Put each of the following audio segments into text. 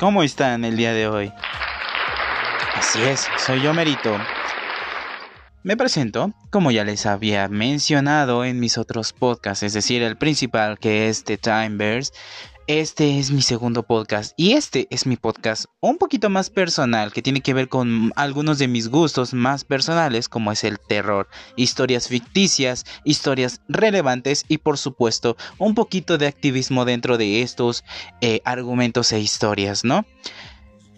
¿cómo están el día de hoy? Así es, soy yo Merito. Me presento, como ya les había mencionado en mis otros podcasts, es decir, el principal que es The Timeverse. Este es mi segundo podcast y este es mi podcast un poquito más personal que tiene que ver con algunos de mis gustos más personales como es el terror, historias ficticias, historias relevantes y por supuesto un poquito de activismo dentro de estos eh, argumentos e historias, ¿no?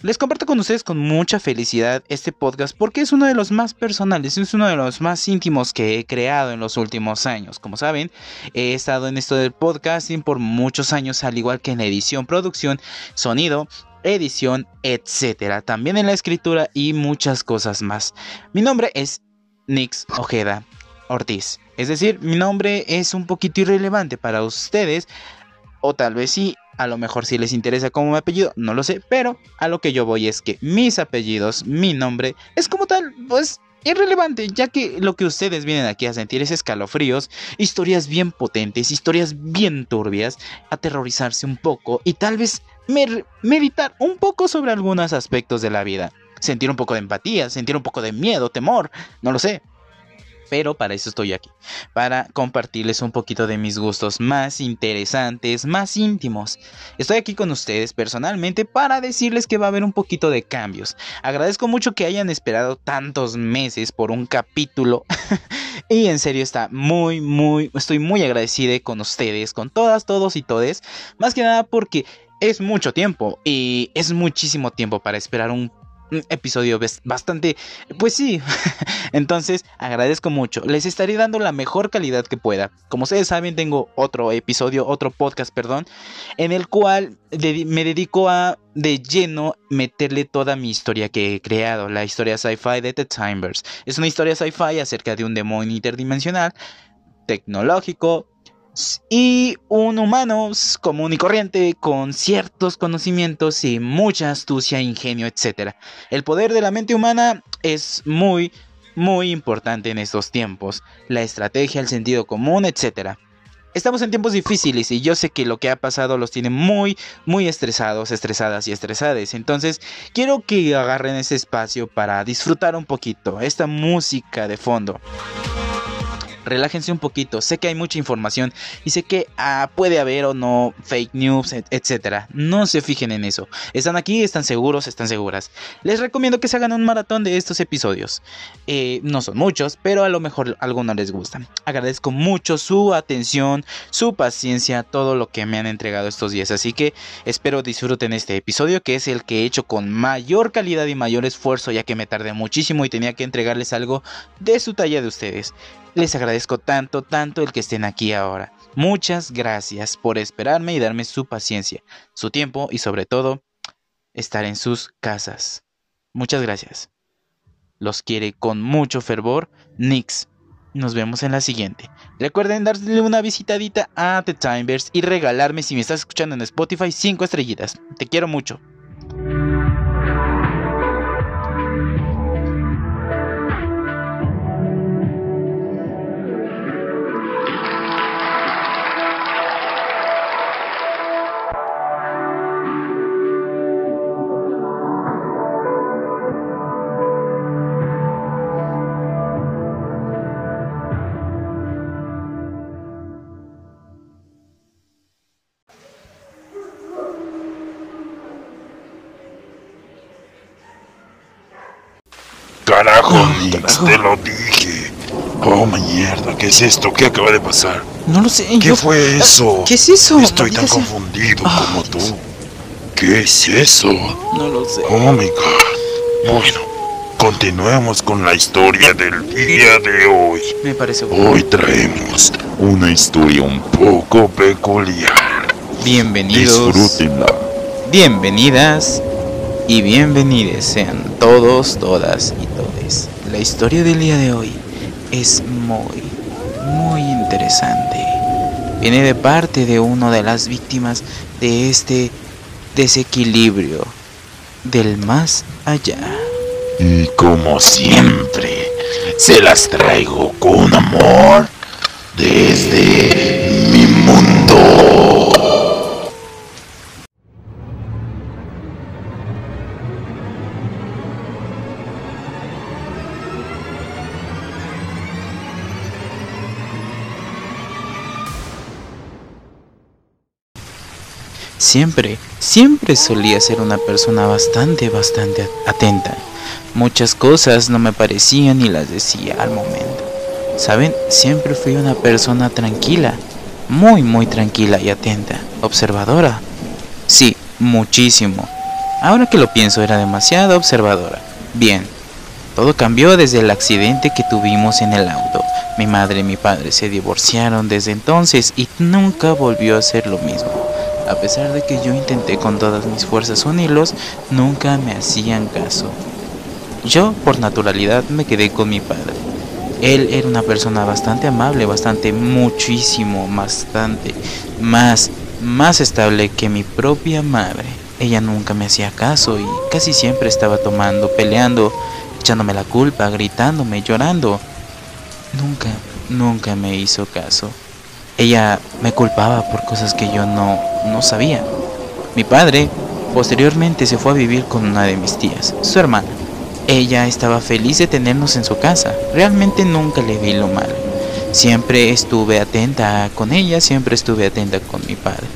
Les comparto con ustedes con mucha felicidad este podcast porque es uno de los más personales, es uno de los más íntimos que he creado en los últimos años. Como saben, he estado en esto del podcasting por muchos años, al igual que en edición, producción, sonido, edición, etcétera. También en la escritura y muchas cosas más. Mi nombre es Nix Ojeda Ortiz. Es decir, mi nombre es un poquito irrelevante para ustedes, o tal vez sí, a lo mejor si les interesa como mi apellido, no lo sé, pero a lo que yo voy es que mis apellidos, mi nombre, es como tal, pues irrelevante, ya que lo que ustedes vienen aquí a sentir es escalofríos, historias bien potentes, historias bien turbias, aterrorizarse un poco y tal vez meditar un poco sobre algunos aspectos de la vida. Sentir un poco de empatía, sentir un poco de miedo, temor, no lo sé pero para eso estoy aquí, para compartirles un poquito de mis gustos más interesantes, más íntimos. Estoy aquí con ustedes personalmente para decirles que va a haber un poquito de cambios. Agradezco mucho que hayan esperado tantos meses por un capítulo y en serio está muy, muy, estoy muy agradecida con ustedes, con todas, todos y todes, más que nada porque es mucho tiempo y es muchísimo tiempo para esperar un episodio bastante, pues sí. Entonces agradezco mucho. Les estaré dando la mejor calidad que pueda. Como ustedes saben, tengo otro episodio, otro podcast, perdón, en el cual me dedico a de lleno meterle toda mi historia que he creado, la historia sci-fi de The Timers. Es una historia sci-fi acerca de un demonio interdimensional, tecnológico, y un humano común y corriente con ciertos conocimientos y mucha astucia, ingenio, etc. El poder de la mente humana es muy, muy importante en estos tiempos. La estrategia, el sentido común, etc. Estamos en tiempos difíciles y yo sé que lo que ha pasado los tiene muy, muy estresados, estresadas y estresadas. Entonces, quiero que agarren ese espacio para disfrutar un poquito esta música de fondo relájense un poquito. Sé que hay mucha información y sé que ah, puede haber o no fake news, etcétera. No se fijen en eso. Están aquí, están seguros, están seguras. Les recomiendo que se hagan un maratón de estos episodios. Eh, no son muchos, pero a lo mejor algunos les gustan. Agradezco mucho su atención, su paciencia, todo lo que me han entregado estos días. Así que espero disfruten este episodio, que es el que he hecho con mayor calidad y mayor esfuerzo, ya que me tardé muchísimo y tenía que entregarles algo de su talla de ustedes. Les agradezco tanto, tanto el que estén aquí ahora. Muchas gracias por esperarme y darme su paciencia, su tiempo y sobre todo estar en sus casas. Muchas gracias. Los quiere con mucho fervor Nix. Nos vemos en la siguiente. Recuerden darle una visitadita a The Timers y regalarme si me estás escuchando en Spotify 5 estrellitas. Te quiero mucho. Carajo, te lo dije. Oh, mierda, ¿qué es esto? ¿Qué acaba de pasar? No lo sé. ¿Qué fue eso? ¿Qué es eso? Estoy tan confundido como tú. ¿Qué es eso? No lo sé. Oh my god. Bueno, continuemos con la historia del día de hoy. Me parece bueno. Hoy traemos una historia un poco peculiar. Bienvenidos. Disfrútenla. Bienvenidas y bienvenidos sean todos, todas y todes. La historia del día de hoy es muy, muy interesante. Viene de parte de una de las víctimas de este desequilibrio del más allá. Y como siempre, se las traigo con amor desde mi mundo. Siempre, siempre solía ser una persona bastante, bastante atenta. Muchas cosas no me parecían y las decía al momento. Saben, siempre fui una persona tranquila, muy, muy tranquila y atenta, observadora. Sí, muchísimo. Ahora que lo pienso, era demasiado observadora. Bien, todo cambió desde el accidente que tuvimos en el auto. Mi madre y mi padre se divorciaron desde entonces y nunca volvió a ser lo mismo. A pesar de que yo intenté con todas mis fuerzas unirlos, nunca me hacían caso. Yo, por naturalidad, me quedé con mi padre. Él era una persona bastante amable, bastante, muchísimo, bastante, más, más estable que mi propia madre. Ella nunca me hacía caso y casi siempre estaba tomando, peleando, echándome la culpa, gritándome, llorando. Nunca, nunca me hizo caso. Ella me culpaba por cosas que yo no, no sabía. Mi padre posteriormente se fue a vivir con una de mis tías, su hermana. Ella estaba feliz de tenernos en su casa. Realmente nunca le vi lo malo. Siempre estuve atenta con ella, siempre estuve atenta con mi padre.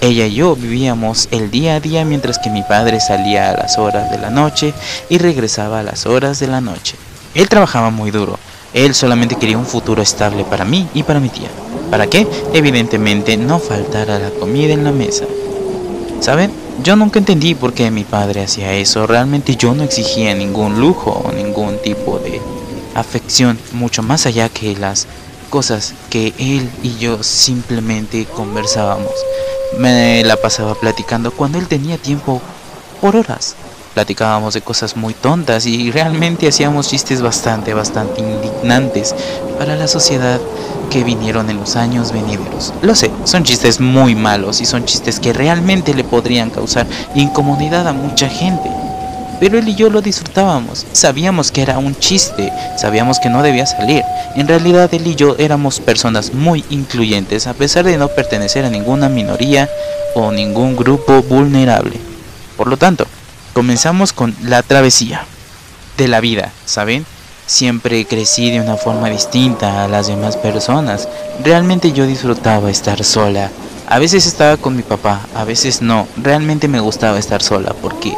Ella y yo vivíamos el día a día mientras que mi padre salía a las horas de la noche y regresaba a las horas de la noche. Él trabajaba muy duro. Él solamente quería un futuro estable para mí y para mi tía. ¿Para qué? Evidentemente no faltara la comida en la mesa. ¿Saben? Yo nunca entendí por qué mi padre hacía eso. Realmente yo no exigía ningún lujo o ningún tipo de afección, mucho más allá que las cosas que él y yo simplemente conversábamos. Me la pasaba platicando cuando él tenía tiempo por horas. Platicábamos de cosas muy tontas y realmente hacíamos chistes bastante, bastante indignantes para la sociedad que vinieron en los años venideros. Lo sé, son chistes muy malos y son chistes que realmente le podrían causar incomodidad a mucha gente. Pero él y yo lo disfrutábamos, sabíamos que era un chiste, sabíamos que no debía salir. En realidad él y yo éramos personas muy incluyentes a pesar de no pertenecer a ninguna minoría o ningún grupo vulnerable. Por lo tanto, comenzamos con la travesía de la vida, ¿saben? Siempre crecí de una forma distinta a las demás personas. Realmente yo disfrutaba estar sola. A veces estaba con mi papá, a veces no. Realmente me gustaba estar sola porque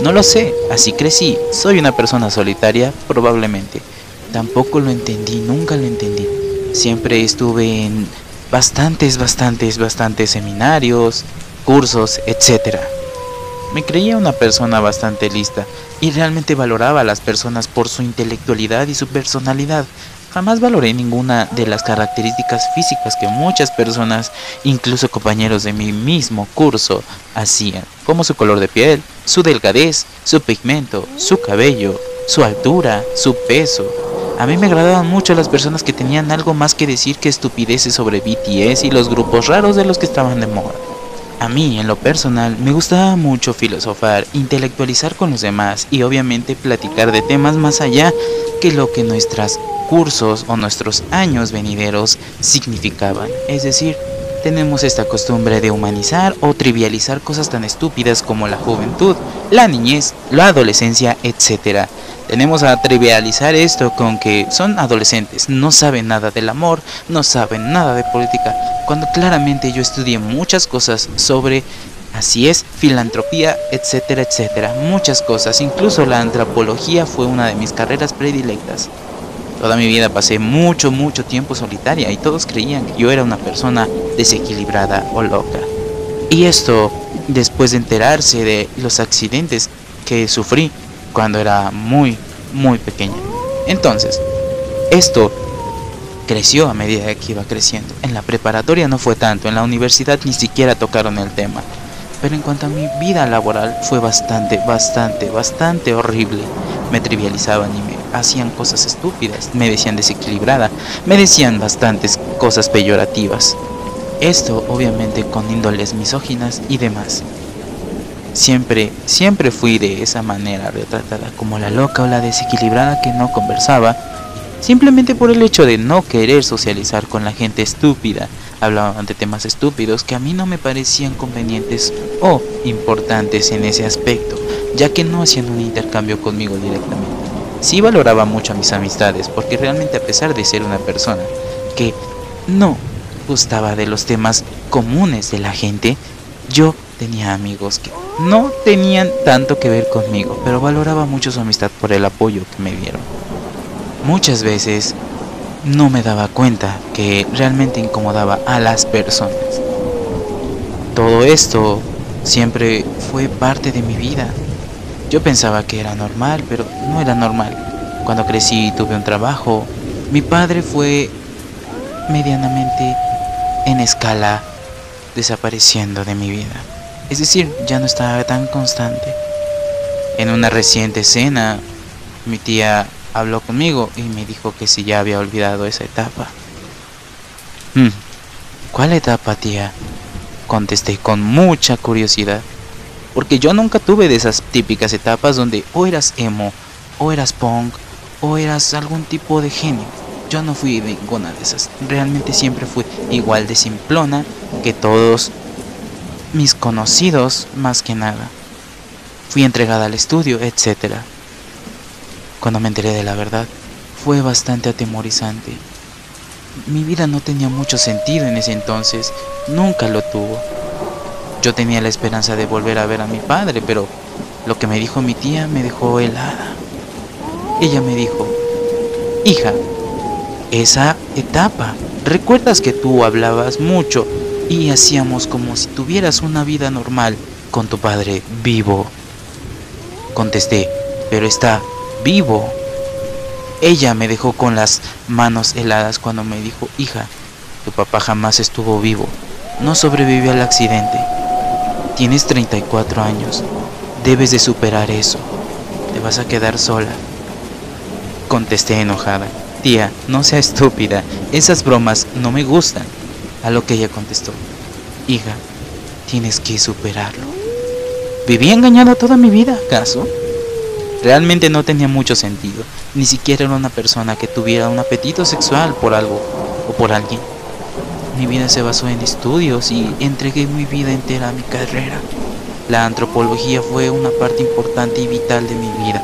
no lo sé, así crecí. Soy una persona solitaria, probablemente. Tampoco lo entendí, nunca lo entendí. Siempre estuve en bastantes, bastantes, bastantes seminarios, cursos, etc. Me creía una persona bastante lista y realmente valoraba a las personas por su intelectualidad y su personalidad. Jamás valoré ninguna de las características físicas que muchas personas, incluso compañeros de mi mismo curso, hacían, como su color de piel, su delgadez, su pigmento, su cabello, su altura, su peso. A mí me agradaban mucho las personas que tenían algo más que decir que estupideces sobre BTS y los grupos raros de los que estaban de moda. A mí, en lo personal, me gustaba mucho filosofar, intelectualizar con los demás y obviamente platicar de temas más allá que lo que nuestros cursos o nuestros años venideros significaban. Es decir, tenemos esta costumbre de humanizar o trivializar cosas tan estúpidas como la juventud, la niñez, la adolescencia, etc. Tenemos a trivializar esto con que son adolescentes, no saben nada del amor, no saben nada de política, cuando claramente yo estudié muchas cosas sobre, así es, filantropía, etcétera, etcétera, muchas cosas, incluso la antropología fue una de mis carreras predilectas. Toda mi vida pasé mucho, mucho tiempo solitaria y todos creían que yo era una persona desequilibrada o loca. Y esto después de enterarse de los accidentes que sufrí cuando era muy, muy pequeña. Entonces, esto creció a medida que iba creciendo. En la preparatoria no fue tanto, en la universidad ni siquiera tocaron el tema. Pero en cuanto a mi vida laboral fue bastante, bastante, bastante horrible. Me trivializaban y me hacían cosas estúpidas, me decían desequilibrada, me decían bastantes cosas peyorativas. Esto obviamente con índoles misóginas y demás. Siempre, siempre fui de esa manera retratada como la loca o la desequilibrada que no conversaba, simplemente por el hecho de no querer socializar con la gente estúpida. Hablaban de temas estúpidos que a mí no me parecían convenientes o importantes en ese aspecto, ya que no hacían un intercambio conmigo directamente. Sí valoraba mucho a mis amistades, porque realmente a pesar de ser una persona que no gustaba de los temas comunes de la gente, yo tenía amigos que no tenían tanto que ver conmigo, pero valoraba mucho su amistad por el apoyo que me dieron. Muchas veces no me daba cuenta que realmente incomodaba a las personas. Todo esto siempre fue parte de mi vida. Yo pensaba que era normal, pero no era normal. Cuando crecí y tuve un trabajo, mi padre fue medianamente en escala desapareciendo de mi vida. Es decir, ya no estaba tan constante. En una reciente escena, mi tía habló conmigo y me dijo que si ya había olvidado esa etapa. Hmm, ¿Cuál etapa, tía? Contesté con mucha curiosidad, porque yo nunca tuve de esas típicas etapas donde o eras emo, o eras punk, o eras algún tipo de genio. Yo no fui ninguna de esas. Realmente siempre fui igual de simplona que todos mis conocidos, más que nada. Fui entregada al estudio, etc. Cuando me enteré de la verdad, fue bastante atemorizante. Mi vida no tenía mucho sentido en ese entonces, nunca lo tuvo. Yo tenía la esperanza de volver a ver a mi padre, pero lo que me dijo mi tía me dejó helada. Ella me dijo, hija, esa etapa, recuerdas que tú hablabas mucho y hacíamos como si tuvieras una vida normal con tu padre vivo. Contesté, pero está vivo. Ella me dejó con las manos heladas cuando me dijo, hija, tu papá jamás estuvo vivo, no sobrevivió al accidente. Tienes 34 años, debes de superar eso, te vas a quedar sola. Contesté enojada, tía, no sea estúpida, esas bromas no me gustan. A lo que ella contestó, hija, tienes que superarlo. ¿Viví engañada toda mi vida, acaso? Realmente no tenía mucho sentido, ni siquiera era una persona que tuviera un apetito sexual por algo o por alguien. Mi vida se basó en estudios y entregué mi vida entera a mi carrera. La antropología fue una parte importante y vital de mi vida,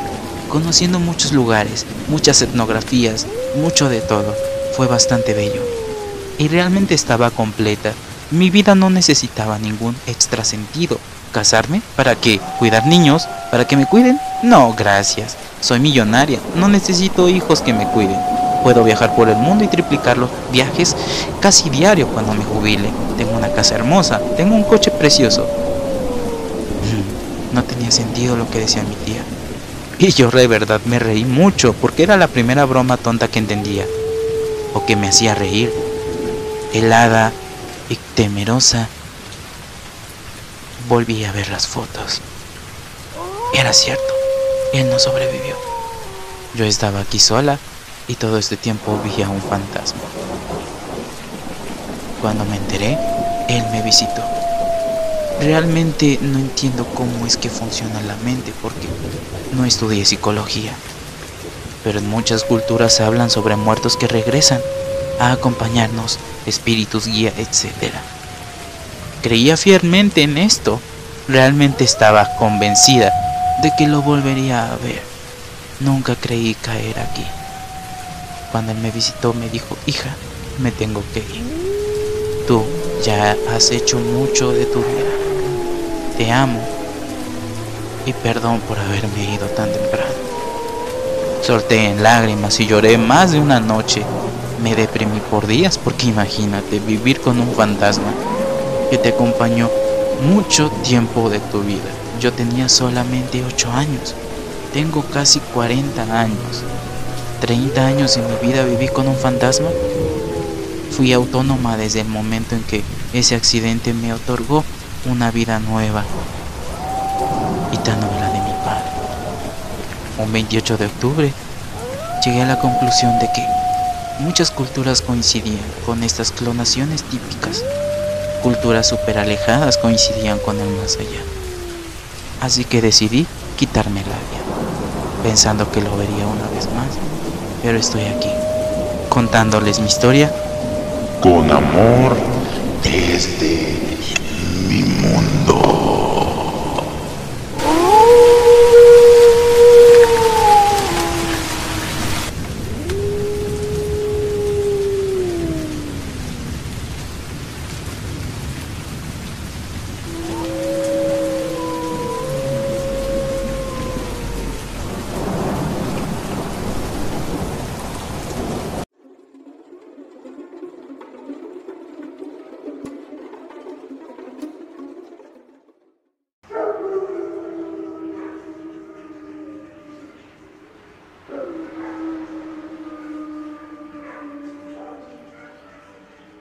conociendo muchos lugares, muchas etnografías, mucho de todo. Fue bastante bello. Y realmente estaba completa. Mi vida no necesitaba ningún extra sentido. ¿Casarme? ¿Para qué? ¿Cuidar niños? ¿Para que me cuiden? No, gracias. Soy millonaria. No necesito hijos que me cuiden. Puedo viajar por el mundo y triplicar los viajes casi diario cuando me jubile. Tengo una casa hermosa. Tengo un coche precioso. No tenía sentido lo que decía mi tía. Y yo de verdad me reí mucho porque era la primera broma tonta que entendía. O que me hacía reír. Helada y temerosa volví a ver las fotos. Era cierto, él no sobrevivió. Yo estaba aquí sola y todo este tiempo vi a un fantasma. Cuando me enteré, él me visitó. Realmente no entiendo cómo es que funciona la mente porque no estudié psicología. Pero en muchas culturas hablan sobre muertos que regresan a acompañarnos, espíritus guía, etc. Creía fielmente en esto. Realmente estaba convencida de que lo volvería a ver. Nunca creí caer aquí. Cuando él me visitó me dijo, hija, me tengo que ir. Tú ya has hecho mucho de tu vida. Te amo. Y perdón por haberme ido tan temprano. Solté en lágrimas y lloré más de una noche. Me deprimí por días porque imagínate vivir con un fantasma que te acompañó mucho tiempo de tu vida. Yo tenía solamente 8 años. Tengo casi 40 años. 30 años en mi vida viví con un fantasma. Fui autónoma desde el momento en que ese accidente me otorgó una vida nueva y tan nueva de mi padre. Un 28 de octubre llegué a la conclusión de que Muchas culturas coincidían con estas clonaciones típicas. Culturas super alejadas coincidían con el más allá. Así que decidí quitarme la vida, pensando que lo vería una vez más. Pero estoy aquí, contándoles mi historia. Con amor desde mi mundo.